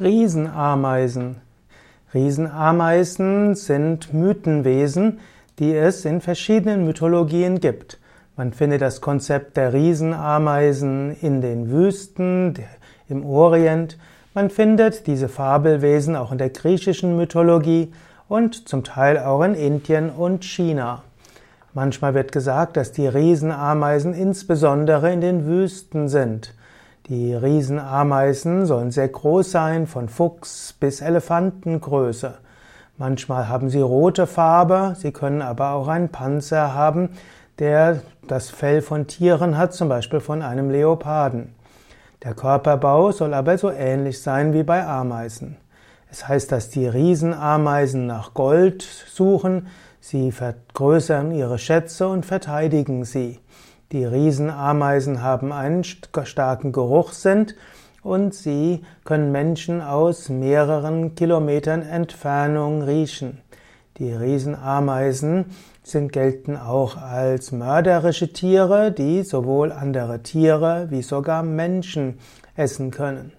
Riesenameisen. Riesenameisen sind Mythenwesen, die es in verschiedenen Mythologien gibt. Man findet das Konzept der Riesenameisen in den Wüsten, im Orient. Man findet diese Fabelwesen auch in der griechischen Mythologie und zum Teil auch in Indien und China. Manchmal wird gesagt, dass die Riesenameisen insbesondere in den Wüsten sind. Die Riesenameisen sollen sehr groß sein, von Fuchs bis Elefantengröße. Manchmal haben sie rote Farbe, sie können aber auch einen Panzer haben, der das Fell von Tieren hat, zum Beispiel von einem Leoparden. Der Körperbau soll aber so ähnlich sein wie bei Ameisen. Es heißt, dass die Riesenameisen nach Gold suchen, sie vergrößern ihre Schätze und verteidigen sie. Die Riesenameisen haben einen starken Geruchssinn und sie können Menschen aus mehreren Kilometern Entfernung riechen. Die Riesenameisen sind, gelten auch als mörderische Tiere, die sowohl andere Tiere wie sogar Menschen essen können.